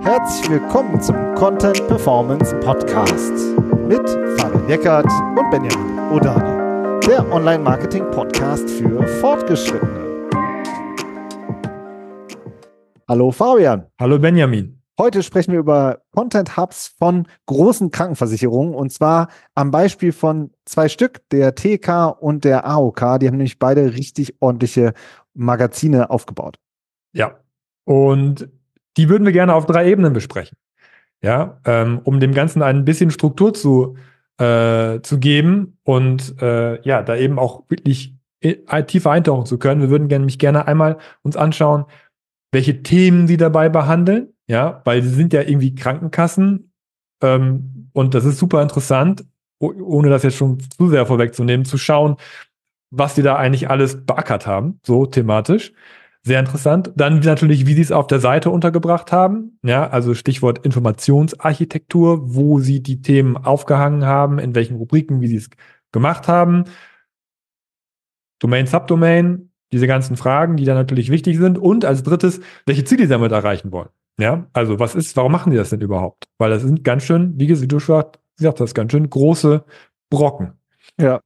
Herzlich willkommen zum Content Performance Podcast mit Fabian Eckert und Benjamin Odani, der Online-Marketing-Podcast für Fortgeschrittene. Hallo Fabian. Hallo Benjamin. Heute sprechen wir über Content Hubs von großen Krankenversicherungen und zwar am Beispiel von zwei Stück, der TK und der AOK. Die haben nämlich beide richtig ordentliche Magazine aufgebaut. Ja, und die würden wir gerne auf drei Ebenen besprechen. Ja, ähm, um dem Ganzen ein bisschen Struktur zu, äh, zu geben und äh, ja, da eben auch wirklich tiefer eintauchen zu können. Wir würden gerne, mich gerne einmal uns anschauen, welche Themen sie dabei behandeln. Ja, weil sie sind ja irgendwie Krankenkassen ähm, und das ist super interessant, ohne das jetzt schon zu sehr vorwegzunehmen, zu schauen, was sie da eigentlich alles beackert haben, so thematisch. Sehr interessant. Dann natürlich, wie sie es auf der Seite untergebracht haben. Ja, also Stichwort Informationsarchitektur, wo sie die Themen aufgehangen haben, in welchen Rubriken, wie sie es gemacht haben. Domain, Subdomain, diese ganzen Fragen, die dann natürlich wichtig sind. Und als drittes, welche Ziele sie damit erreichen wollen. Ja, also was ist, warum machen die das denn überhaupt? Weil das sind ganz schön, wie du schon gesagt ganz schön große Brocken. Ja,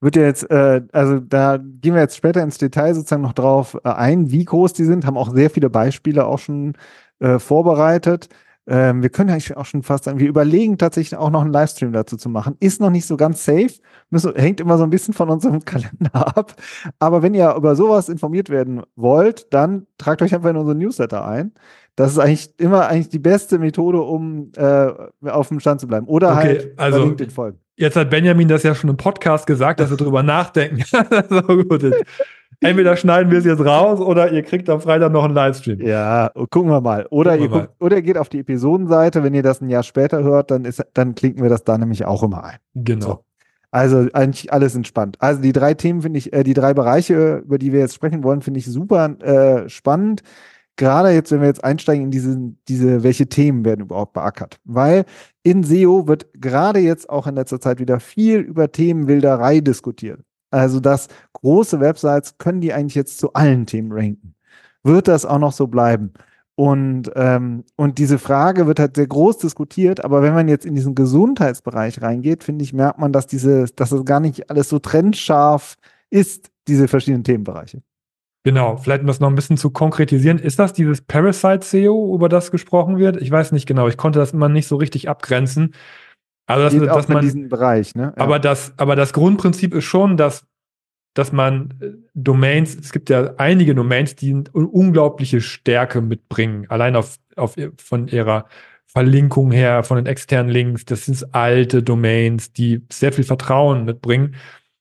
wird ja jetzt, äh, also da gehen wir jetzt später ins Detail sozusagen noch drauf äh, ein, wie groß die sind, haben auch sehr viele Beispiele auch schon äh, vorbereitet. Ähm, wir können eigentlich auch schon fast sagen, wir überlegen tatsächlich auch noch einen Livestream dazu zu machen. Ist noch nicht so ganz safe, müssen, hängt immer so ein bisschen von unserem Kalender ab. Aber wenn ihr über sowas informiert werden wollt, dann tragt euch einfach in unseren Newsletter ein. Das ist eigentlich immer eigentlich die beste Methode, um äh, auf dem Stand zu bleiben. Oder okay, halt also, LinkedIn folgen. Jetzt hat Benjamin das ja schon im Podcast gesagt, dass wir drüber nachdenken. so gut. Entweder schneiden wir es jetzt raus oder ihr kriegt am Freitag noch einen Livestream. Ja, gucken wir mal. Oder, ihr, guckt, mal. oder ihr geht auf die Episodenseite, wenn ihr das ein Jahr später hört, dann, ist, dann klinken wir das da nämlich auch immer ein. Genau. So. Also eigentlich alles entspannt. Also die drei Themen finde ich, äh, die drei Bereiche, über die wir jetzt sprechen wollen, finde ich super äh, spannend gerade jetzt, wenn wir jetzt einsteigen in diese, diese, welche Themen werden überhaupt beackert. Weil in SEO wird gerade jetzt auch in letzter Zeit wieder viel über Themenwilderei diskutiert. Also, dass große Websites können die eigentlich jetzt zu allen Themen ranken. Wird das auch noch so bleiben? Und, ähm, und diese Frage wird halt sehr groß diskutiert, aber wenn man jetzt in diesen Gesundheitsbereich reingeht, finde ich, merkt man, dass diese, dass das gar nicht alles so trennscharf ist, diese verschiedenen Themenbereiche. Genau, vielleicht um das noch ein bisschen zu konkretisieren. Ist das dieses Parasite SEO, über das gesprochen wird? Ich weiß nicht genau. Ich konnte das immer nicht so richtig abgrenzen. Also, das, Geht dass man diesen Bereich, ne? Ja. Aber das, aber das Grundprinzip ist schon, dass, dass man äh, Domains, es gibt ja einige Domains, die eine unglaubliche Stärke mitbringen. Allein auf, auf, von ihrer Verlinkung her, von den externen Links. Das sind alte Domains, die sehr viel Vertrauen mitbringen.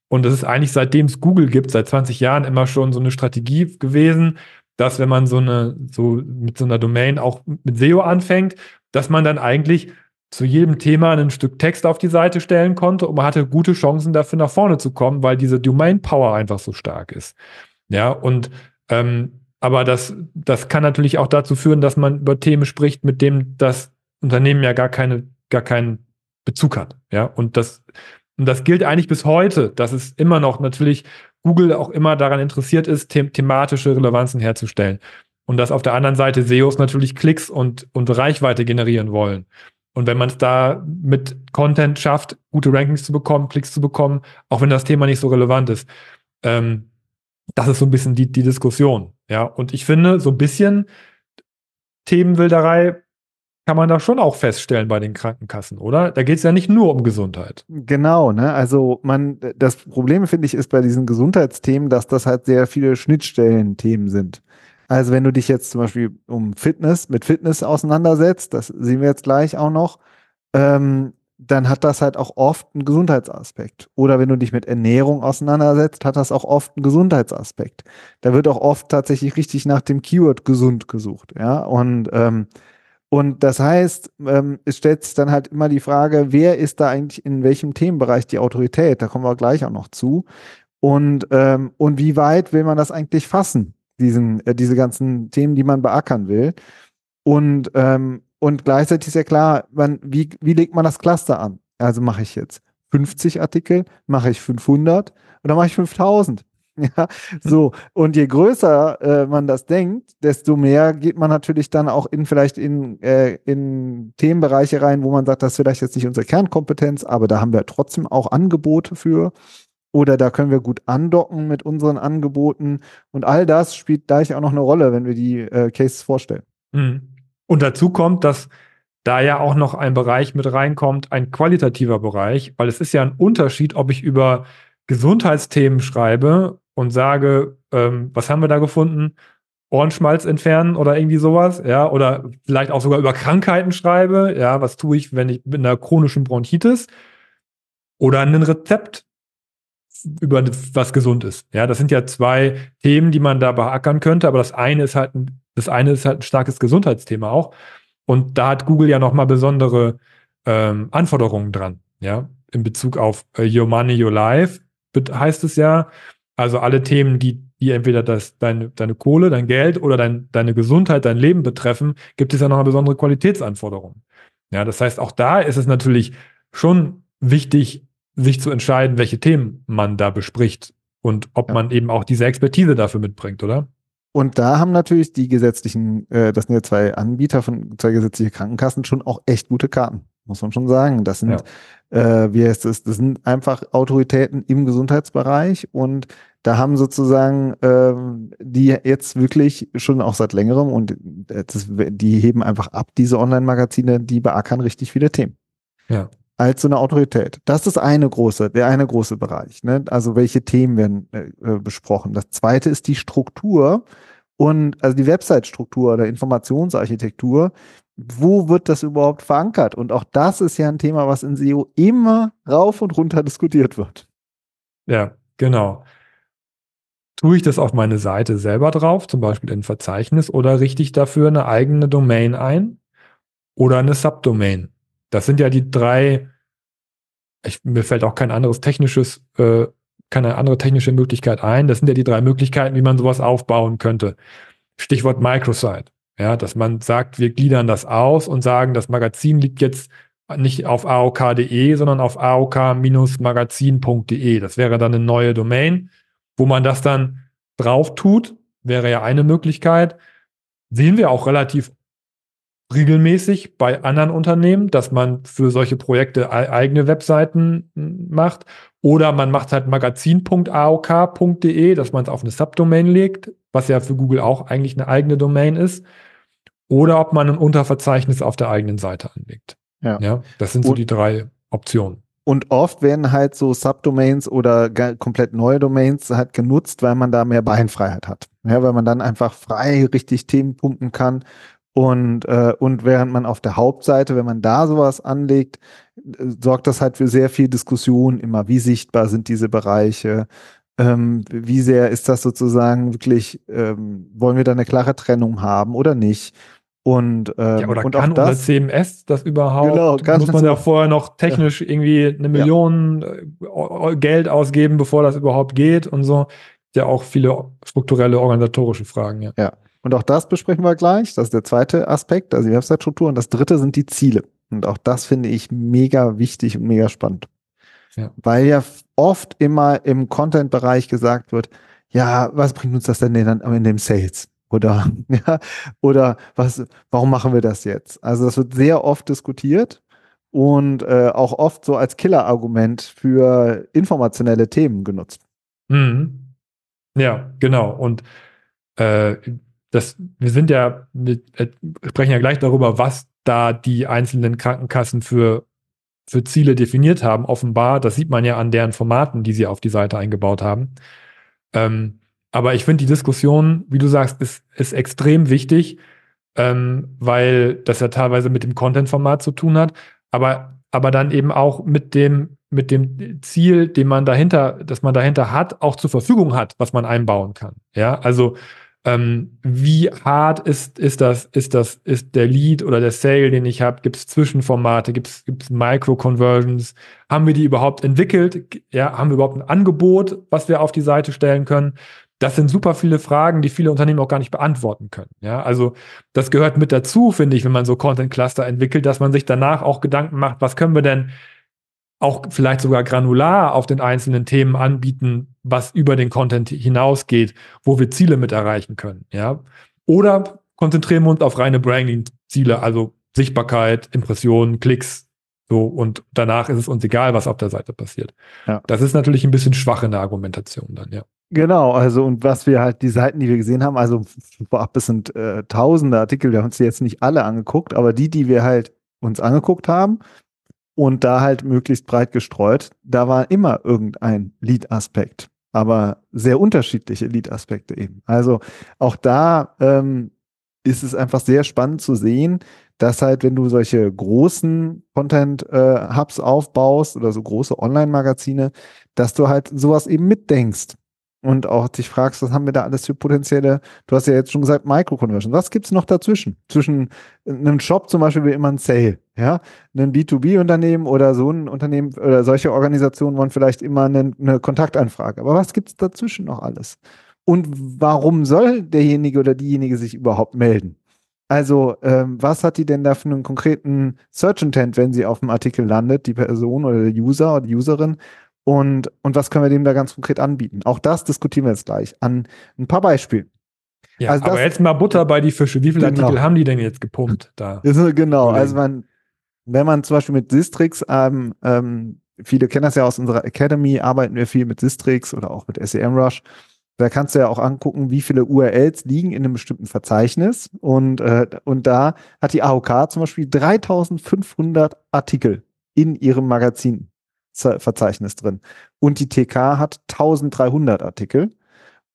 Und das ist eigentlich seitdem es Google gibt, seit 20 Jahren immer schon so eine Strategie gewesen, dass wenn man so eine, so mit so einer Domain auch mit SEO anfängt, dass man dann eigentlich zu jedem Thema ein Stück Text auf die Seite stellen konnte und man hatte gute Chancen dafür nach vorne zu kommen, weil diese Domain Power einfach so stark ist. Ja, und ähm, aber das, das kann natürlich auch dazu führen, dass man über Themen spricht, mit dem das Unternehmen ja gar keine, gar keinen Bezug hat. Ja, und das und das gilt eigentlich bis heute, dass es immer noch natürlich Google auch immer daran interessiert ist, them thematische Relevanzen herzustellen. Und dass auf der anderen Seite SEOs natürlich Klicks und, und Reichweite generieren wollen. Und wenn man es da mit Content schafft, gute Rankings zu bekommen, Klicks zu bekommen, auch wenn das Thema nicht so relevant ist, ähm, das ist so ein bisschen die, die Diskussion. Ja, und ich finde, so ein bisschen Themenwilderei kann man da schon auch feststellen bei den Krankenkassen, oder? Da geht es ja nicht nur um Gesundheit. Genau, ne? Also man, das Problem, finde ich, ist bei diesen Gesundheitsthemen, dass das halt sehr viele Schnittstellen-Themen sind. Also wenn du dich jetzt zum Beispiel um Fitness, mit Fitness auseinandersetzt, das sehen wir jetzt gleich auch noch, ähm, dann hat das halt auch oft einen Gesundheitsaspekt. Oder wenn du dich mit Ernährung auseinandersetzt, hat das auch oft einen Gesundheitsaspekt. Da wird auch oft tatsächlich richtig nach dem Keyword gesund gesucht, ja. Und ähm, und das heißt, ähm, es stellt sich dann halt immer die Frage, wer ist da eigentlich in welchem Themenbereich die Autorität? Da kommen wir gleich auch noch zu. Und, ähm, und wie weit will man das eigentlich fassen, diesen, äh, diese ganzen Themen, die man beackern will? Und, ähm, und gleichzeitig ist ja klar, man, wie, wie legt man das Cluster an? Also mache ich jetzt 50 Artikel, mache ich 500 oder mache ich 5000? Ja, so. Und je größer äh, man das denkt, desto mehr geht man natürlich dann auch in vielleicht in, äh, in Themenbereiche rein, wo man sagt, das ist vielleicht jetzt nicht unsere Kernkompetenz, aber da haben wir trotzdem auch Angebote für. Oder da können wir gut andocken mit unseren Angeboten. Und all das spielt gleich auch noch eine Rolle, wenn wir die äh, Cases vorstellen. Mhm. Und dazu kommt, dass da ja auch noch ein Bereich mit reinkommt, ein qualitativer Bereich, weil es ist ja ein Unterschied, ob ich über Gesundheitsthemen schreibe und sage, ähm, was haben wir da gefunden? Ohrenschmalz entfernen oder irgendwie sowas, ja, oder vielleicht auch sogar über Krankheiten schreibe, ja, was tue ich, wenn ich mit einer chronischen Bronchitis oder ein Rezept über was gesund ist. Ja, das sind ja zwei Themen, die man da beackern könnte, aber das eine ist halt ein, das eine ist halt ein starkes Gesundheitsthema auch. Und da hat Google ja nochmal besondere ähm, Anforderungen dran, ja, in Bezug auf äh, Your Money, Your Life heißt es ja. Also alle Themen, die, die entweder das, deine, deine Kohle, dein Geld oder dein, deine Gesundheit, dein Leben betreffen, gibt es ja noch eine besondere Qualitätsanforderung. Ja, das heißt, auch da ist es natürlich schon wichtig, sich zu entscheiden, welche Themen man da bespricht und ob ja. man eben auch diese Expertise dafür mitbringt, oder? Und da haben natürlich die gesetzlichen, äh, das sind ja zwei Anbieter von zwei gesetzlichen Krankenkassen schon auch echt gute Karten, muss man schon sagen. Das sind, ja. äh, wie heißt es, das sind einfach Autoritäten im Gesundheitsbereich und da haben sozusagen äh, die jetzt wirklich schon auch seit längerem und das, die heben einfach ab, diese Online-Magazine, die beackern richtig viele Themen. Ja als so eine Autorität. Das ist eine große, der eine große Bereich. Ne? Also welche Themen werden äh, äh, besprochen. Das zweite ist die Struktur und also die Website-Struktur oder Informationsarchitektur. Wo wird das überhaupt verankert? Und auch das ist ja ein Thema, was in SEO immer rauf und runter diskutiert wird. Ja, genau. Tue ich das auf meine Seite selber drauf, zum Beispiel in Verzeichnis, oder richte ich dafür eine eigene Domain ein oder eine Subdomain? Das sind ja die drei, ich, mir fällt auch kein anderes technisches, äh, keine andere technische Möglichkeit ein. Das sind ja die drei Möglichkeiten, wie man sowas aufbauen könnte. Stichwort Microsite. Ja, dass man sagt, wir gliedern das aus und sagen, das Magazin liegt jetzt nicht auf aok.de, sondern auf aok-magazin.de. Das wäre dann eine neue Domain, wo man das dann drauf tut, wäre ja eine Möglichkeit. Sehen wir auch relativ regelmäßig bei anderen Unternehmen, dass man für solche Projekte eigene Webseiten macht. Oder man macht halt magazin.aok.de, dass man es auf eine Subdomain legt, was ja für Google auch eigentlich eine eigene Domain ist. Oder ob man ein Unterverzeichnis auf der eigenen Seite anlegt. Ja. ja das sind so und, die drei Optionen. Und oft werden halt so Subdomains oder komplett neue Domains halt genutzt, weil man da mehr Beinfreiheit hat. Ja, weil man dann einfach frei richtig Themen pumpen kann und, äh, und während man auf der Hauptseite, wenn man da sowas anlegt, äh, sorgt das halt für sehr viel Diskussion immer. Wie sichtbar sind diese Bereiche? Ähm, wie sehr ist das sozusagen wirklich, ähm, wollen wir da eine klare Trennung haben oder nicht? Und, ähm, ja, oder und kann auch das, CMS das überhaupt? Genau, kann Muss man ja vorher noch technisch ja. irgendwie eine Million ja. Äh, Geld ausgeben, bevor das überhaupt geht und so. Ja, auch viele strukturelle organisatorische Fragen, ja. Ja. Und auch das besprechen wir gleich. Das ist der zweite Aspekt, also die Website-Struktur. Und das dritte sind die Ziele. Und auch das finde ich mega wichtig und mega spannend. Ja. Weil ja oft immer im Content-Bereich gesagt wird, ja, was bringt uns das denn dann in dem Sales? Oder, ja, oder was, warum machen wir das jetzt? Also das wird sehr oft diskutiert und äh, auch oft so als Killer-Argument für informationelle Themen genutzt. Mhm. Ja, genau. Und äh, das, wir sind ja, wir sprechen ja gleich darüber, was da die einzelnen Krankenkassen für, für Ziele definiert haben, offenbar. Das sieht man ja an deren Formaten, die sie auf die Seite eingebaut haben. Ähm, aber ich finde die Diskussion, wie du sagst, ist, ist extrem wichtig, ähm, weil das ja teilweise mit dem Content-Format zu tun hat, aber, aber dann eben auch mit dem, mit dem Ziel, den man dahinter, dass man dahinter hat, auch zur Verfügung hat, was man einbauen kann. Ja, also ähm, wie hart ist, ist das, ist das, ist der Lead oder der Sale, den ich habe? Gibt es Zwischenformate? Gibt es Micro-Conversions? Haben wir die überhaupt entwickelt? Ja, haben wir überhaupt ein Angebot, was wir auf die Seite stellen können? Das sind super viele Fragen, die viele Unternehmen auch gar nicht beantworten können. Ja, also das gehört mit dazu, finde ich, wenn man so Content Cluster entwickelt, dass man sich danach auch Gedanken macht, was können wir denn auch vielleicht sogar granular auf den einzelnen Themen anbieten, was über den Content hinausgeht, wo wir Ziele mit erreichen können. Ja? Oder konzentrieren wir uns auf reine Branding-Ziele, also Sichtbarkeit, Impressionen, Klicks, so, und danach ist es uns egal, was auf der Seite passiert. Ja. Das ist natürlich ein bisschen schwach in der Argumentation dann, ja. Genau, also und was wir halt, die Seiten, die wir gesehen haben, also vorab, es sind äh, tausende Artikel, wir haben uns jetzt nicht alle angeguckt, aber die, die wir halt uns angeguckt haben und da halt möglichst breit gestreut, da war immer irgendein Lead-Aspekt, aber sehr unterschiedliche Lead-Aspekte eben. Also auch da ähm, ist es einfach sehr spannend zu sehen, dass halt, wenn du solche großen Content-Hubs äh, aufbaust oder so große Online-Magazine, dass du halt sowas eben mitdenkst und auch dich fragst, was haben wir da alles für potenzielle, du hast ja jetzt schon gesagt, Micro-Conversion. Was gibt's noch dazwischen? Zwischen einem Shop zum Beispiel wie immer ein Sale, ja, ein B2B-Unternehmen oder so ein Unternehmen oder solche Organisationen wollen vielleicht immer eine, eine Kontaktanfrage. Aber was gibt's dazwischen noch alles? Und warum soll derjenige oder diejenige sich überhaupt melden? Also, ähm, was hat die denn da für einen konkreten Search Intent, wenn sie auf dem Artikel landet, die Person oder der User oder die Userin? Und, und was können wir dem da ganz konkret anbieten? Auch das diskutieren wir jetzt gleich an ein paar Beispielen. Ja, also aber das, jetzt mal Butter bei die Fische. Wie viele genau. Artikel haben die denn jetzt gepumpt da? Genau, also man, wenn man zum Beispiel mit Sistrix, ähm, ähm, viele kennen das ja aus unserer Academy, arbeiten wir viel mit Sistrix oder auch mit SEMrush. Da kannst du ja auch angucken, wie viele URLs liegen in einem bestimmten Verzeichnis. Und, äh, und da hat die AOK zum Beispiel 3500 Artikel in ihrem Magazinverzeichnis drin. Und die TK hat 1300 Artikel.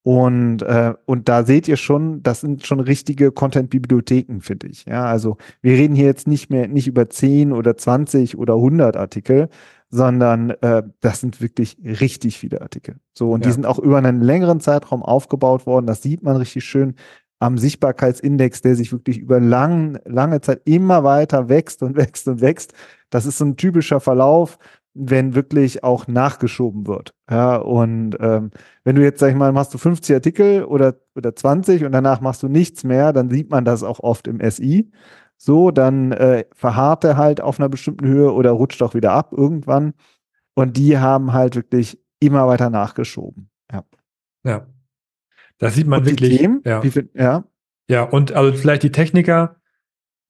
Und, äh, und da seht ihr schon, das sind schon richtige Content-Bibliotheken, finde ich. Ja, also wir reden hier jetzt nicht mehr, nicht über 10 oder 20 oder 100 Artikel, sondern äh, das sind wirklich richtig viele Artikel. So, und ja. die sind auch über einen längeren Zeitraum aufgebaut worden. Das sieht man richtig schön am Sichtbarkeitsindex, der sich wirklich über lang, lange Zeit immer weiter wächst und wächst und wächst. Das ist so ein typischer Verlauf, wenn wirklich auch nachgeschoben wird. Ja, und ähm, wenn du jetzt, sag ich mal, machst du 50 Artikel oder, oder 20 und danach machst du nichts mehr, dann sieht man das auch oft im SI so, dann äh, verharrt er halt auf einer bestimmten Höhe oder rutscht auch wieder ab irgendwann. Und die haben halt wirklich immer weiter nachgeschoben. Ja. Ja. Das sieht man und wirklich. Themen, ja. Viel, ja. Ja, und also vielleicht die Techniker,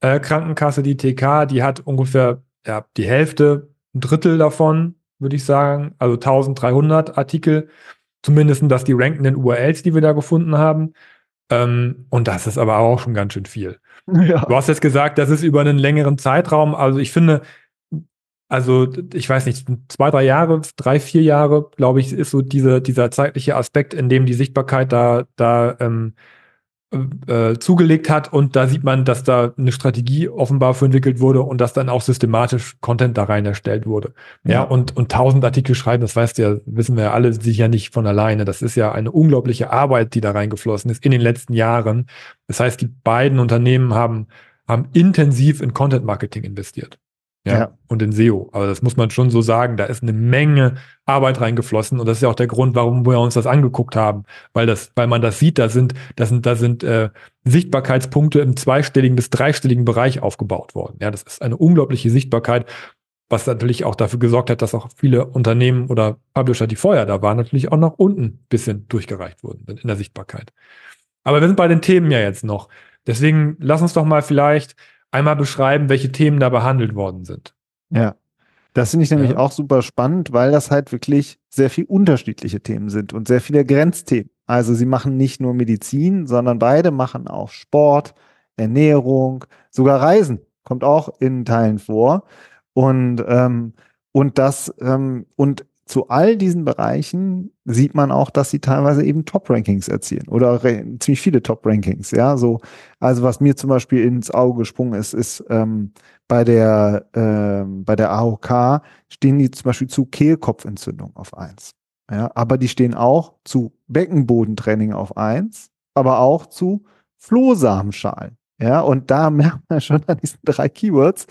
äh, Krankenkasse, die TK, die hat ungefähr ja, die Hälfte, ein Drittel davon, würde ich sagen. Also 1300 Artikel. Zumindest das die rankenden URLs, die wir da gefunden haben. Ähm, und das ist aber auch schon ganz schön viel. Ja. Du hast jetzt gesagt, das ist über einen längeren Zeitraum. Also ich finde, also ich weiß nicht, zwei, drei Jahre, drei, vier Jahre, glaube ich, ist so diese, dieser zeitliche Aspekt, in dem die Sichtbarkeit da, da ähm, äh, zugelegt hat und da sieht man, dass da eine Strategie offenbar für entwickelt wurde und dass dann auch systematisch Content da rein erstellt wurde. Ja, ja und, und tausend Artikel schreiben, das weißt du ja, wissen wir ja alle sicher nicht von alleine. Das ist ja eine unglaubliche Arbeit, die da reingeflossen ist in den letzten Jahren. Das heißt, die beiden Unternehmen haben, haben intensiv in Content Marketing investiert. Ja, ja, und in SEO. Aber das muss man schon so sagen. Da ist eine Menge Arbeit reingeflossen und das ist ja auch der Grund, warum wir uns das angeguckt haben, weil das, weil man das sieht. Da sind, da sind, da sind äh, Sichtbarkeitspunkte im zweistelligen bis dreistelligen Bereich aufgebaut worden. Ja, das ist eine unglaubliche Sichtbarkeit, was natürlich auch dafür gesorgt hat, dass auch viele Unternehmen oder Publisher, die vorher da waren, natürlich auch nach unten bisschen durchgereicht wurden in der Sichtbarkeit. Aber wir sind bei den Themen ja jetzt noch. Deswegen lass uns doch mal vielleicht einmal beschreiben, welche Themen da behandelt worden sind. Ja. Das finde ich nämlich ja. auch super spannend, weil das halt wirklich sehr viel unterschiedliche Themen sind und sehr viele Grenzthemen. Also sie machen nicht nur Medizin, sondern beide machen auch Sport, Ernährung, sogar Reisen kommt auch in Teilen vor. Und, ähm, und das, ähm, und zu all diesen Bereichen sieht man auch, dass sie teilweise eben Top-Rankings erzielen oder ziemlich viele Top-Rankings. Ja, so also was mir zum Beispiel ins Auge gesprungen ist, ist ähm, bei der ähm, bei der AOK stehen die zum Beispiel zu Kehlkopfentzündung auf eins. Ja, aber die stehen auch zu Beckenbodentraining auf eins, aber auch zu Flohsamenschalen. Ja, und da merkt man schon an diesen drei Keywords,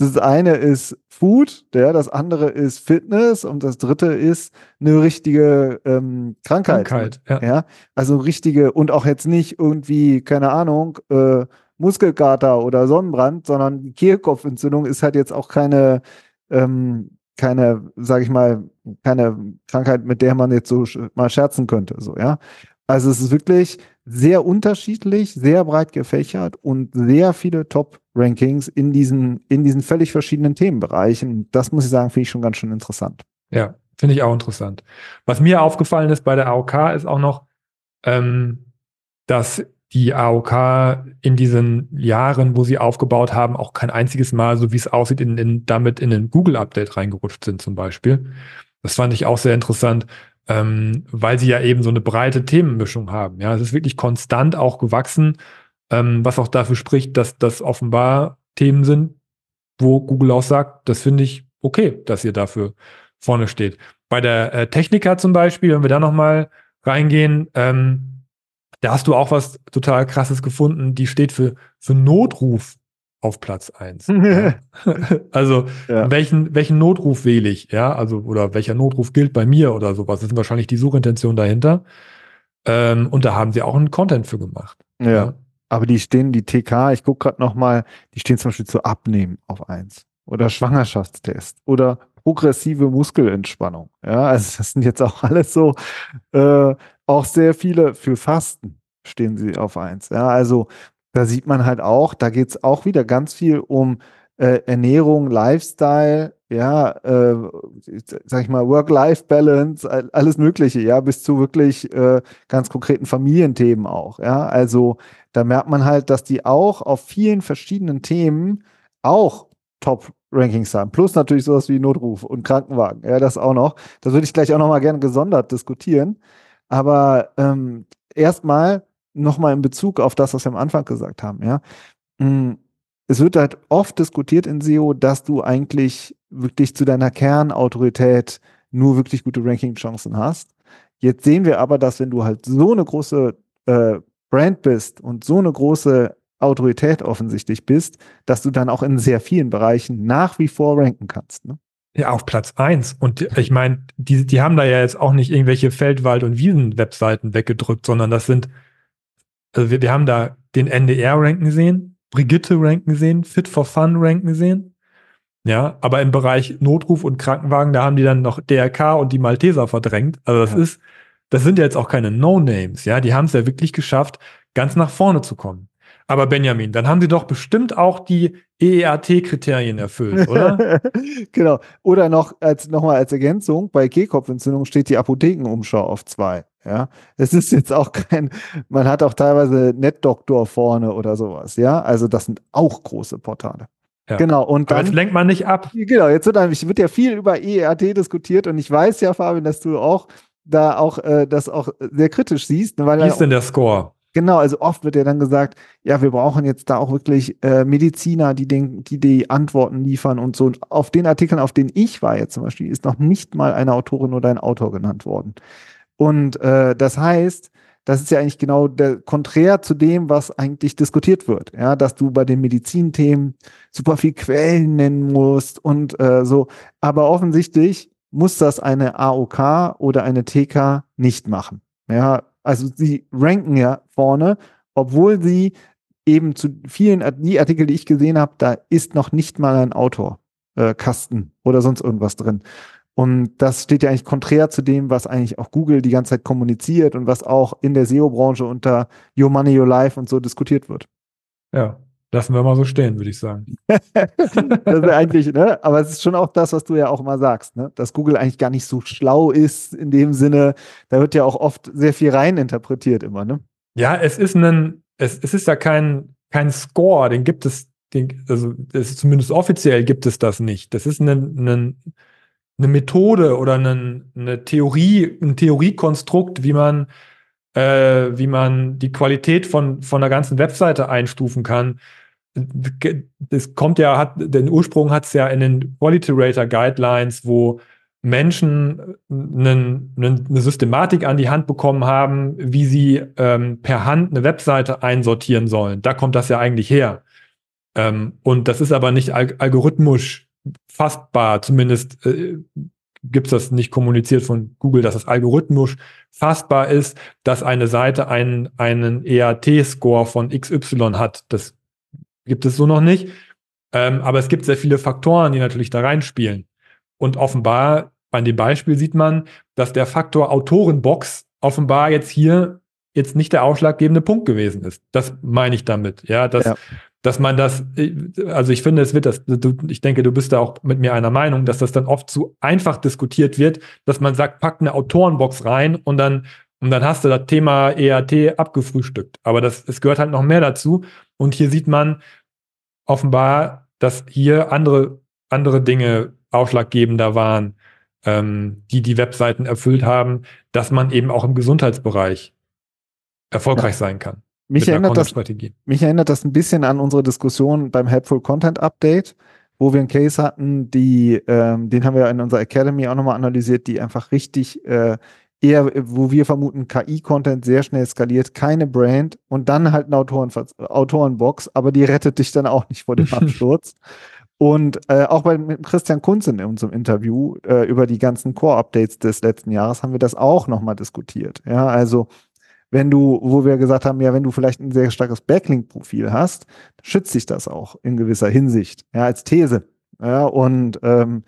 das eine ist Food, ja, das andere ist Fitness und das dritte ist eine richtige ähm, Krankheit. Krankheit ja. ja. Also richtige und auch jetzt nicht irgendwie, keine Ahnung, äh, Muskelkater oder Sonnenbrand, sondern Kehlkopfentzündung ist halt jetzt auch keine, ähm, keine, sage ich mal, keine Krankheit, mit der man jetzt so mal scherzen könnte, so, ja. Also es ist wirklich sehr unterschiedlich, sehr breit gefächert und sehr viele Top-Rankings in diesen, in diesen völlig verschiedenen Themenbereichen. Das muss ich sagen, finde ich schon ganz schön interessant. Ja, finde ich auch interessant. Was mir aufgefallen ist bei der AOK ist auch noch, ähm, dass die AOK in diesen Jahren, wo sie aufgebaut haben, auch kein einziges Mal, so wie es aussieht, in, in, damit in den Google-Update reingerutscht sind zum Beispiel. Das fand ich auch sehr interessant, ähm, weil sie ja eben so eine breite Themenmischung haben. Ja, es ist wirklich konstant auch gewachsen, ähm, was auch dafür spricht, dass das offenbar Themen sind, wo Google auch sagt, das finde ich okay, dass ihr dafür vorne steht. Bei der äh, Techniker zum Beispiel, wenn wir da nochmal reingehen, ähm, da hast du auch was total krasses gefunden, die steht für, für Notruf auf Platz 1. ja. Also ja. welchen, welchen Notruf wähle ich, ja, also oder welcher Notruf gilt bei mir oder sowas. Das sind wahrscheinlich die Suchintention dahinter. Ähm, und da haben sie auch einen Content für gemacht. Ja. ja. Aber die stehen, die TK, ich gucke gerade nochmal, die stehen zum Beispiel zu Abnehmen auf 1. Oder Schwangerschaftstest. Oder progressive Muskelentspannung. Ja, also das sind jetzt auch alles so äh, auch sehr viele für Fasten stehen sie auf eins. Ja, also da sieht man halt auch, da geht es auch wieder ganz viel um äh, Ernährung, Lifestyle, ja, äh, sag ich mal, Work-Life-Balance, alles Mögliche, ja, bis zu wirklich äh, ganz konkreten Familienthemen auch, ja. Also da merkt man halt, dass die auch auf vielen verschiedenen Themen auch Top-Rankings haben. Plus natürlich sowas wie Notruf und Krankenwagen, ja, das auch noch. Das würde ich gleich auch noch mal gerne gesondert diskutieren. Aber ähm, erstmal nochmal in Bezug auf das, was wir am Anfang gesagt haben, ja. Mm, es wird halt oft diskutiert in SEO, dass du eigentlich wirklich zu deiner Kernautorität nur wirklich gute Ranking-Chancen hast. Jetzt sehen wir aber, dass wenn du halt so eine große äh, Brand bist und so eine große Autorität offensichtlich bist, dass du dann auch in sehr vielen Bereichen nach wie vor ranken kannst. Ne? Ja, auf Platz eins. Und ich meine, die, die haben da ja jetzt auch nicht irgendwelche Feldwald- und Wiesen-Webseiten weggedrückt, sondern das sind, also wir, wir haben da den NDR-Ranken gesehen, Brigitte ranken gesehen, Fit for Fun ranken gesehen. Ja, aber im Bereich Notruf und Krankenwagen, da haben die dann noch DRK und die Malteser verdrängt. Also das ja. ist, das sind ja jetzt auch keine No-Names, ja. Die haben es ja wirklich geschafft, ganz nach vorne zu kommen. Aber Benjamin, dann haben sie doch bestimmt auch die EEAT-Kriterien erfüllt, oder? genau. Oder noch als nochmal als Ergänzung, bei Kehlkopfentzündung steht die Apothekenumschau auf zwei. Ja, es ist jetzt auch kein, man hat auch teilweise NetDoktor vorne oder sowas. Ja, also das sind auch große Portale. Ja. Genau. Und dann, jetzt lenkt man nicht ab. Genau. Jetzt wird, wird ja viel über EEAT diskutiert und ich weiß ja, Fabian, dass du auch da auch äh, das auch sehr kritisch siehst. Ne, weil Wie ist denn der Score? Genau, also oft wird ja dann gesagt, ja, wir brauchen jetzt da auch wirklich äh, Mediziner, die, den, die die Antworten liefern und so. Und auf den Artikeln, auf denen ich war jetzt zum Beispiel, ist noch nicht mal eine Autorin oder ein Autor genannt worden. Und äh, das heißt, das ist ja eigentlich genau der konträr zu dem, was eigentlich diskutiert wird. Ja, dass du bei den Medizinthemen super viel Quellen nennen musst und äh, so. Aber offensichtlich muss das eine AOK oder eine TK nicht machen. Ja, also sie ranken ja vorne, obwohl sie eben zu vielen die Artikel, die ich gesehen habe, da ist noch nicht mal ein Autorkasten äh, oder sonst irgendwas drin. Und das steht ja eigentlich konträr zu dem, was eigentlich auch Google die ganze Zeit kommuniziert und was auch in der SEO-Branche unter Your Money, Your Life und so diskutiert wird. Ja, Lassen wir mal so stehen, würde ich sagen. das ist eigentlich, ne? Aber es ist schon auch das, was du ja auch immer sagst, ne? Dass Google eigentlich gar nicht so schlau ist in dem Sinne. Da wird ja auch oft sehr viel rein interpretiert immer, ne? Ja, es ist ein, es, es ist ja kein, kein Score, den gibt es, den, also ist, zumindest offiziell gibt es das nicht. Das ist eine, eine, eine Methode oder eine, eine Theorie, ein Theoriekonstrukt, wie man äh, wie man die Qualität von, von der ganzen Webseite einstufen kann, das kommt ja, hat, den Ursprung hat es ja in den Quality Rater Guidelines, wo Menschen einen, einen, eine Systematik an die Hand bekommen haben, wie sie ähm, per Hand eine Webseite einsortieren sollen. Da kommt das ja eigentlich her. Ähm, und das ist aber nicht alg algorithmisch fassbar, zumindest äh, gibt es das nicht kommuniziert von Google, dass es algorithmisch fassbar ist, dass eine Seite einen, einen EAT-Score von XY hat. Das gibt es so noch nicht. Ähm, aber es gibt sehr viele Faktoren, die natürlich da reinspielen. Und offenbar, an dem Beispiel sieht man, dass der Faktor Autorenbox offenbar jetzt hier jetzt nicht der ausschlaggebende Punkt gewesen ist. Das meine ich damit. Ja, dass, ja. Dass man das, also ich finde, es wird das, du, ich denke, du bist da auch mit mir einer Meinung, dass das dann oft zu einfach diskutiert wird, dass man sagt, pack eine Autorenbox rein und dann, und dann hast du das Thema EAT abgefrühstückt. Aber das, es gehört halt noch mehr dazu. Und hier sieht man offenbar, dass hier andere, andere Dinge ausschlaggebender waren, ähm, die die Webseiten erfüllt haben, dass man eben auch im Gesundheitsbereich erfolgreich ja. sein kann. Mich erinnert, das, mich erinnert das ein bisschen an unsere Diskussion beim Helpful Content Update, wo wir einen Case hatten, die, ähm, den haben wir in unserer Academy auch nochmal analysiert, die einfach richtig äh, eher, wo wir vermuten, KI-Content sehr schnell skaliert, keine Brand und dann halt eine Autoren, Autorenbox, aber die rettet dich dann auch nicht vor dem Absturz. Und äh, auch bei mit Christian Kunz in unserem Interview äh, über die ganzen Core-Updates des letzten Jahres haben wir das auch nochmal diskutiert. Ja, also wenn du, wo wir gesagt haben, ja, wenn du vielleicht ein sehr starkes Backlink-Profil hast, schützt sich das auch in gewisser Hinsicht, ja, als These. Ja, und, ähm,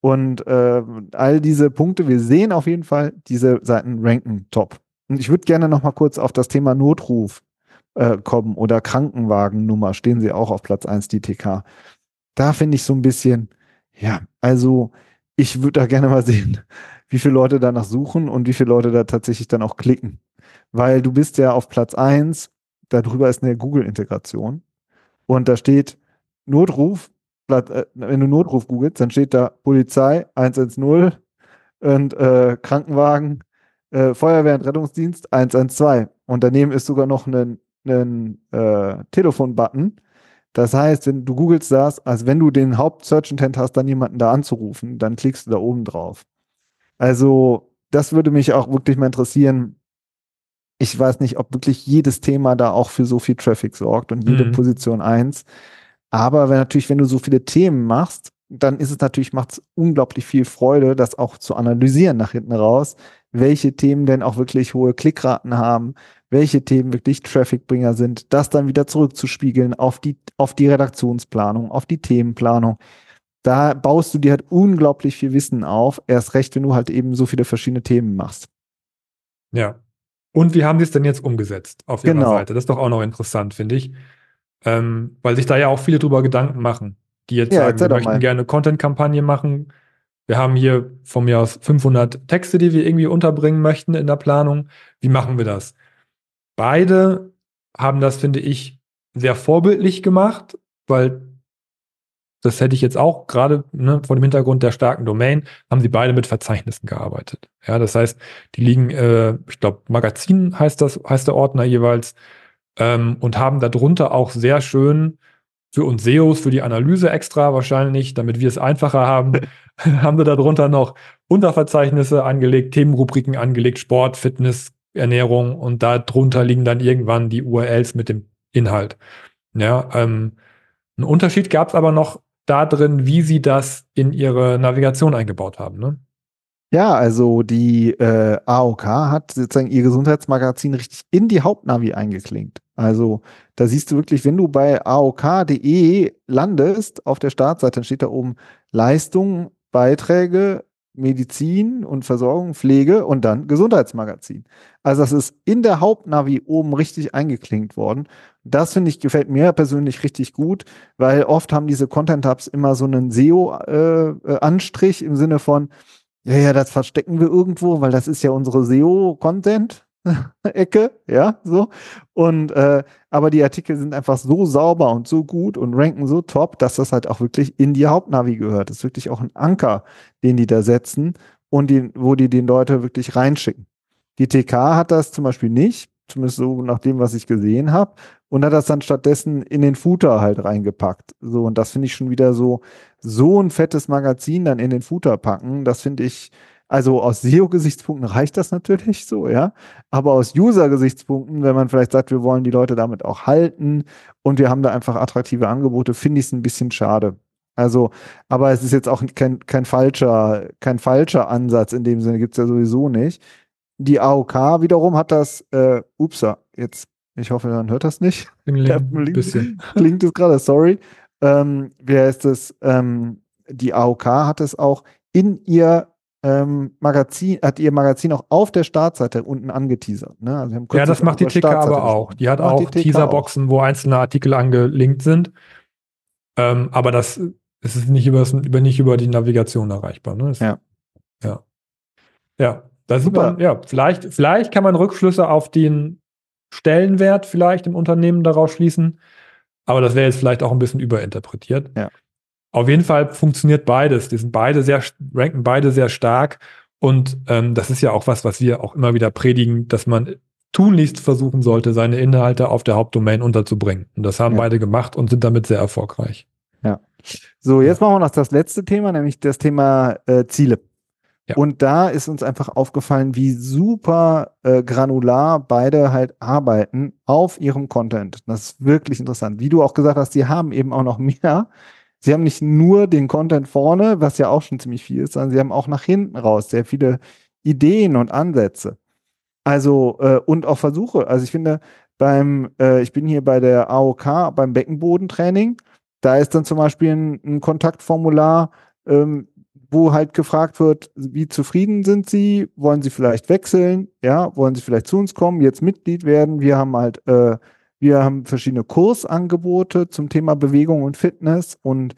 und äh, all diese Punkte, wir sehen auf jeden Fall, diese Seiten ranken top. Und ich würde gerne noch mal kurz auf das Thema Notruf äh, kommen oder Krankenwagennummer, stehen sie auch auf Platz 1, die TK. Da finde ich so ein bisschen, ja, also ich würde da gerne mal sehen, wie viele Leute danach suchen und wie viele Leute da tatsächlich dann auch klicken weil du bist ja auf Platz 1, darüber ist eine Google-Integration und da steht Notruf, äh, wenn du Notruf googelst, dann steht da Polizei 110 und äh, Krankenwagen, äh, Feuerwehr und Rettungsdienst 112 und daneben ist sogar noch ein, ein äh, Telefon-Button. Das heißt, wenn du googelst das, als wenn du den Haupt-Search-Intent hast, dann jemanden da anzurufen, dann klickst du da oben drauf. Also, das würde mich auch wirklich mal interessieren, ich weiß nicht, ob wirklich jedes Thema da auch für so viel Traffic sorgt und jede mhm. Position eins. Aber wenn natürlich, wenn du so viele Themen machst, dann ist es natürlich, macht es unglaublich viel Freude, das auch zu analysieren nach hinten raus, welche Themen denn auch wirklich hohe Klickraten haben, welche Themen wirklich Trafficbringer sind, das dann wieder zurückzuspiegeln auf die, auf die Redaktionsplanung, auf die Themenplanung. Da baust du dir halt unglaublich viel Wissen auf, erst recht, wenn du halt eben so viele verschiedene Themen machst. Ja, und wie haben sie es denn jetzt umgesetzt auf ihrer genau. Seite? Das ist doch auch noch interessant, finde ich. Ähm, weil sich da ja auch viele drüber Gedanken machen, die jetzt ja, sagen, wir möchten mal. gerne Content-Kampagne machen. Wir haben hier von mir aus 500 Texte, die wir irgendwie unterbringen möchten in der Planung. Wie machen wir das? Beide haben das, finde ich, sehr vorbildlich gemacht, weil das hätte ich jetzt auch gerade ne, vor dem Hintergrund der starken Domain, haben sie beide mit Verzeichnissen gearbeitet. Ja, das heißt, die liegen, äh, ich glaube, Magazin heißt das, heißt der Ordner jeweils, ähm, und haben darunter auch sehr schön für uns SEOs, für die Analyse extra wahrscheinlich, damit wir es einfacher haben, haben wir darunter noch Unterverzeichnisse angelegt, Themenrubriken angelegt, Sport, Fitness, Ernährung und darunter liegen dann irgendwann die URLs mit dem Inhalt. Ja, ähm, ein Unterschied gab es aber noch da drin, wie sie das in ihre Navigation eingebaut haben. Ne? Ja, also die äh, AOK hat sozusagen ihr Gesundheitsmagazin richtig in die Hauptnavi eingeklinkt. Also da siehst du wirklich, wenn du bei aok.de landest auf der Startseite, dann steht da oben Leistung, Beiträge, Medizin und Versorgung, Pflege und dann Gesundheitsmagazin. Also das ist in der Hauptnavi oben richtig eingeklinkt worden. Das finde ich gefällt mir persönlich richtig gut, weil oft haben diese Content Hubs immer so einen SEO-Anstrich äh, im Sinne von, ja, ja, das verstecken wir irgendwo, weil das ist ja unsere SEO-Content. Ecke, ja, so. Und äh, aber die Artikel sind einfach so sauber und so gut und ranken so top, dass das halt auch wirklich in die Hauptnavi gehört. Das ist wirklich auch ein Anker, den die da setzen und die, wo die den Leute wirklich reinschicken. Die TK hat das zum Beispiel nicht, zumindest so nach dem, was ich gesehen habe, und hat das dann stattdessen in den Footer halt reingepackt. So, und das finde ich schon wieder so, so ein fettes Magazin dann in den Footer packen, das finde ich, also aus SEO-Gesichtspunkten reicht das natürlich so, ja. Aber aus User-Gesichtspunkten, wenn man vielleicht sagt, wir wollen die Leute damit auch halten und wir haben da einfach attraktive Angebote, finde ich es ein bisschen schade. Also, aber es ist jetzt auch kein, kein falscher, kein falscher Ansatz in dem Sinne, gibt es ja sowieso nicht. Die AOK wiederum hat das, äh, upsa, jetzt, ich hoffe, man hört das nicht. Ein bisschen. Klingt es gerade, sorry. Ähm, wie heißt es? Ähm, die AOK hat es auch in ihr ähm, Magazin, hat ihr Magazin auch auf der Startseite unten angeteasert. Ne? Also ja, das macht die TK aber auch. Die hat auch Teaserboxen, wo einzelne Artikel angelinkt sind. Ähm, aber das, es ist nicht über, über, nicht über die Navigation erreichbar. Ne? Das, ja. Ja. Ja. Da Super. Man, ja, vielleicht, vielleicht kann man Rückschlüsse auf den Stellenwert vielleicht im Unternehmen daraus schließen. Aber das wäre jetzt vielleicht auch ein bisschen überinterpretiert. Ja. Auf jeden Fall funktioniert beides. Die sind beide sehr, ranken beide sehr stark. Und ähm, das ist ja auch was, was wir auch immer wieder predigen, dass man tunlichst versuchen sollte, seine Inhalte auf der Hauptdomain unterzubringen. Und das haben ja. beide gemacht und sind damit sehr erfolgreich. Ja. So, jetzt machen wir noch das letzte Thema, nämlich das Thema äh, Ziele. Ja. Und da ist uns einfach aufgefallen, wie super äh, granular beide halt arbeiten auf ihrem Content. Das ist wirklich interessant. Wie du auch gesagt hast, sie haben eben auch noch mehr sie haben nicht nur den Content vorne, was ja auch schon ziemlich viel ist, sondern sie haben auch nach hinten raus sehr viele Ideen und Ansätze. Also, äh, und auch Versuche. Also ich finde, beim, äh, ich bin hier bei der AOK, beim Beckenbodentraining, da ist dann zum Beispiel ein, ein Kontaktformular, ähm, wo halt gefragt wird, wie zufrieden sind Sie? Wollen Sie vielleicht wechseln? Ja, wollen Sie vielleicht zu uns kommen, jetzt Mitglied werden? Wir haben halt äh, wir haben verschiedene Kursangebote zum Thema Bewegung und Fitness und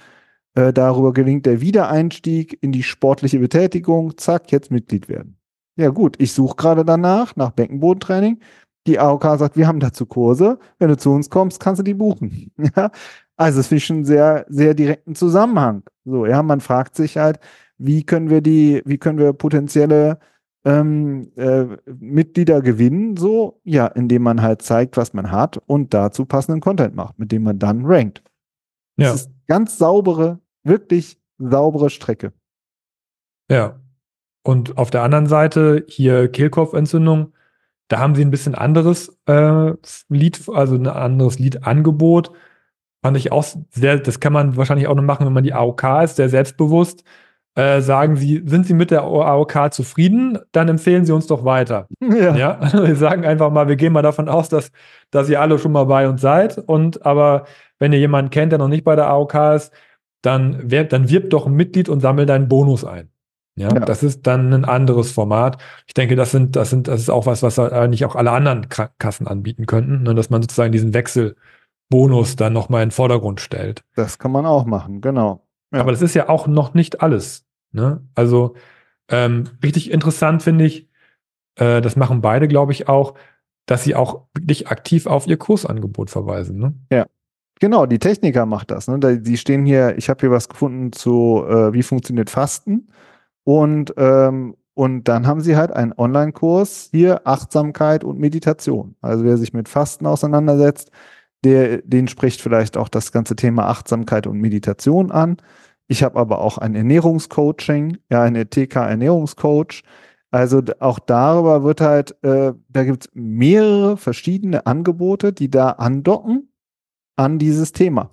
äh, darüber gelingt der Wiedereinstieg in die sportliche Betätigung. Zack, jetzt Mitglied werden. Ja gut, ich suche gerade danach, nach Beckenbodentraining. Die AOK sagt, wir haben dazu Kurse. Wenn du zu uns kommst, kannst du die buchen. Ja? Also es ist schon sehr, sehr direkten Zusammenhang. So, ja, man fragt sich halt, wie können wir die, wie können wir potenzielle ähm, äh, Mitglieder gewinnen, so, ja, indem man halt zeigt, was man hat und dazu passenden Content macht, mit dem man dann rankt. Ja. Das ist ganz saubere, wirklich saubere Strecke. Ja. Und auf der anderen Seite hier Kehlkopfentzündung, da haben sie ein bisschen anderes äh, Lied, also ein anderes Liedangebot. Fand ich auch sehr, das kann man wahrscheinlich auch noch machen, wenn man die AOK ist, sehr selbstbewusst äh, sagen Sie, sind Sie mit der AOK zufrieden? Dann empfehlen Sie uns doch weiter. Ja. ja? Wir sagen einfach mal, wir gehen mal davon aus, dass, dass ihr alle schon mal bei uns seid. Und aber wenn ihr jemanden kennt, der noch nicht bei der AOK ist, dann, werb, dann wirbt doch ein Mitglied und sammelt einen Bonus ein. Ja, ja, das ist dann ein anderes Format. Ich denke, das sind, das sind, das ist auch was, was eigentlich auch alle anderen Kassen anbieten könnten, ne, dass man sozusagen diesen Wechselbonus dann nochmal in den Vordergrund stellt. Das kann man auch machen, genau. Ja. Aber das ist ja auch noch nicht alles. Ne? Also ähm, richtig interessant finde ich, äh, das machen beide, glaube ich, auch, dass sie auch wirklich aktiv auf ihr Kursangebot verweisen. Ne? Ja. Genau, die Techniker macht das. Ne? Die stehen hier, ich habe hier was gefunden zu, äh, wie funktioniert Fasten. Und, ähm, und dann haben sie halt einen Online-Kurs hier, Achtsamkeit und Meditation. Also wer sich mit Fasten auseinandersetzt, der, den spricht vielleicht auch das ganze Thema Achtsamkeit und Meditation an. Ich habe aber auch ein Ernährungscoaching, ja, eine TK-Ernährungscoach. Also auch darüber wird halt, äh, da gibt es mehrere verschiedene Angebote, die da andocken an dieses Thema.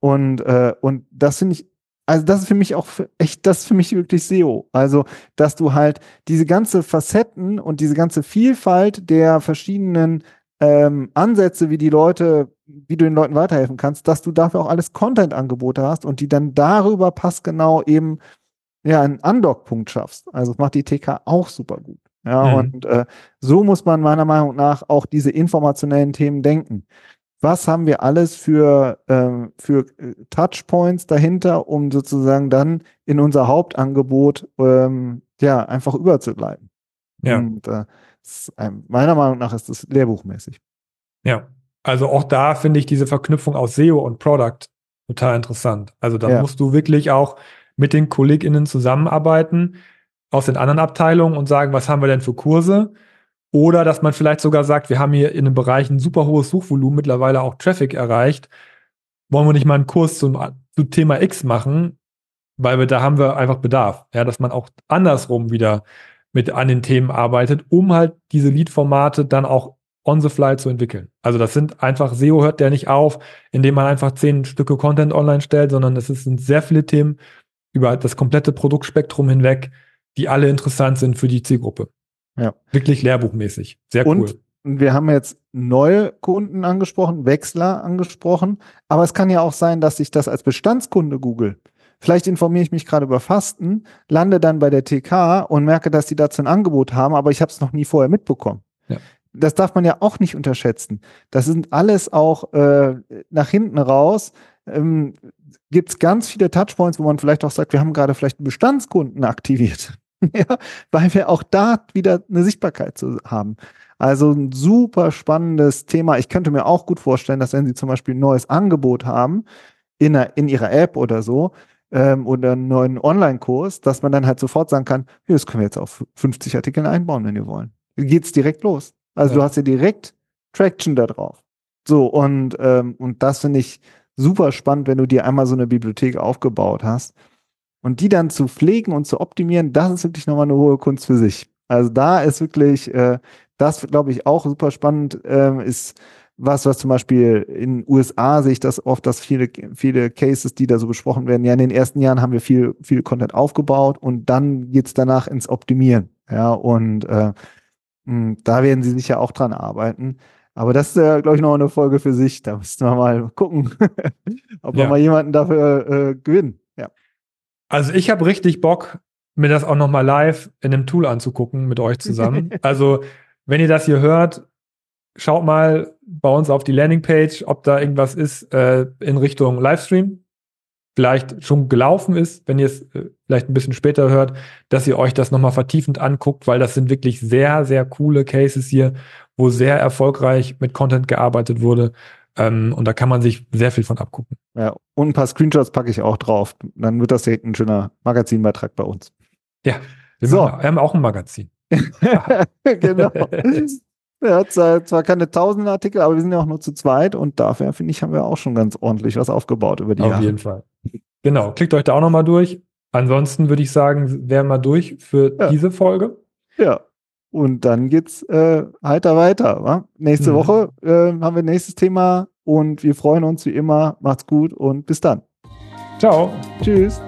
Und, äh, und das finde ich, also das ist für mich auch für, echt, das ist für mich wirklich SEO. Also, dass du halt diese ganze Facetten und diese ganze Vielfalt der verschiedenen ähm, Ansätze, wie die Leute, wie du den Leuten weiterhelfen kannst, dass du dafür auch alles Content-Angebote hast und die dann darüber passgenau eben ja einen Undock-Punkt schaffst. Also das macht die TK auch super gut. Ja, mhm. und äh, so muss man meiner Meinung nach auch diese informationellen Themen denken. Was haben wir alles für, äh, für Touchpoints dahinter, um sozusagen dann in unser Hauptangebot ähm, ja einfach überzubleiben? Ja. Und, äh, meiner Meinung nach ist das lehrbuchmäßig. Ja, also auch da finde ich diese Verknüpfung aus SEO und Product total interessant. Also da ja. musst du wirklich auch mit den KollegInnen zusammenarbeiten aus den anderen Abteilungen und sagen, was haben wir denn für Kurse? Oder dass man vielleicht sogar sagt, wir haben hier in einem Bereich ein super hohes Suchvolumen, mittlerweile auch Traffic erreicht. Wollen wir nicht mal einen Kurs zum, zum Thema X machen? Weil wir, da haben wir einfach Bedarf. Ja, dass man auch andersrum wieder mit an den Themen arbeitet, um halt diese Lead-Formate dann auch on the fly zu entwickeln. Also das sind einfach, SEO hört der nicht auf, indem man einfach zehn Stücke Content online stellt, sondern es sind sehr viele Themen über das komplette Produktspektrum hinweg, die alle interessant sind für die Zielgruppe. Ja. Wirklich lehrbuchmäßig. Sehr Und cool. Wir haben jetzt neue Kunden angesprochen, Wechsler angesprochen, aber es kann ja auch sein, dass ich das als Bestandskunde google vielleicht informiere ich mich gerade über Fasten, lande dann bei der TK und merke, dass die dazu ein Angebot haben, aber ich habe es noch nie vorher mitbekommen. Ja. Das darf man ja auch nicht unterschätzen. Das sind alles auch äh, nach hinten raus. Ähm, Gibt es ganz viele Touchpoints, wo man vielleicht auch sagt, wir haben gerade vielleicht einen Bestandskunden aktiviert. ja, weil wir auch da wieder eine Sichtbarkeit zu haben. Also ein super spannendes Thema. Ich könnte mir auch gut vorstellen, dass wenn Sie zum Beispiel ein neues Angebot haben in, einer, in Ihrer App oder so ähm, oder einen neuen Online-Kurs, dass man dann halt sofort sagen kann, das können wir jetzt auf 50 Artikeln einbauen, wenn wir wollen. Geht's direkt los. Also ja. du hast ja direkt Traction da drauf. So, und, ähm, und das finde ich super spannend, wenn du dir einmal so eine Bibliothek aufgebaut hast. Und die dann zu pflegen und zu optimieren, das ist wirklich nochmal eine hohe Kunst für sich. Also da ist wirklich, äh, das glaube ich auch super spannend, äh, ist was, was zum Beispiel in USA sehe ich das oft, dass viele, viele Cases, die da so besprochen werden, ja, in den ersten Jahren haben wir viel, viel Content aufgebaut und dann geht's danach ins Optimieren. Ja, und äh, mh, da werden sie sicher auch dran arbeiten. Aber das ist ja, glaube ich, noch eine Folge für sich. Da müssten wir mal gucken, ob wir mal jemanden dafür äh, gewinnen. Ja. Also ich habe richtig Bock, mir das auch nochmal live in einem Tool anzugucken mit euch zusammen. also, wenn ihr das hier hört, schaut mal bei uns auf die Landingpage, ob da irgendwas ist äh, in Richtung Livestream. Vielleicht schon gelaufen ist, wenn ihr es äh, vielleicht ein bisschen später hört, dass ihr euch das nochmal vertiefend anguckt, weil das sind wirklich sehr, sehr coole Cases hier, wo sehr erfolgreich mit Content gearbeitet wurde. Ähm, und da kann man sich sehr viel von abgucken. Ja, und ein paar Screenshots packe ich auch drauf. Dann wird das direkt ein schöner Magazinbeitrag bei uns. Ja, wir, so. machen, wir haben auch ein Magazin. genau. Ja, zwar, zwar keine tausend Artikel, aber wir sind ja auch nur zu zweit und dafür, finde ich, haben wir auch schon ganz ordentlich was aufgebaut über die Auf Jahre. jeden Fall. Genau, klickt euch da auch nochmal durch. Ansonsten würde ich sagen, wären wir durch für ja. diese Folge. Ja. Und dann geht's äh, heiter weiter. Wa? Nächste mhm. Woche äh, haben wir nächstes Thema und wir freuen uns wie immer. Macht's gut und bis dann. Ciao. Tschüss.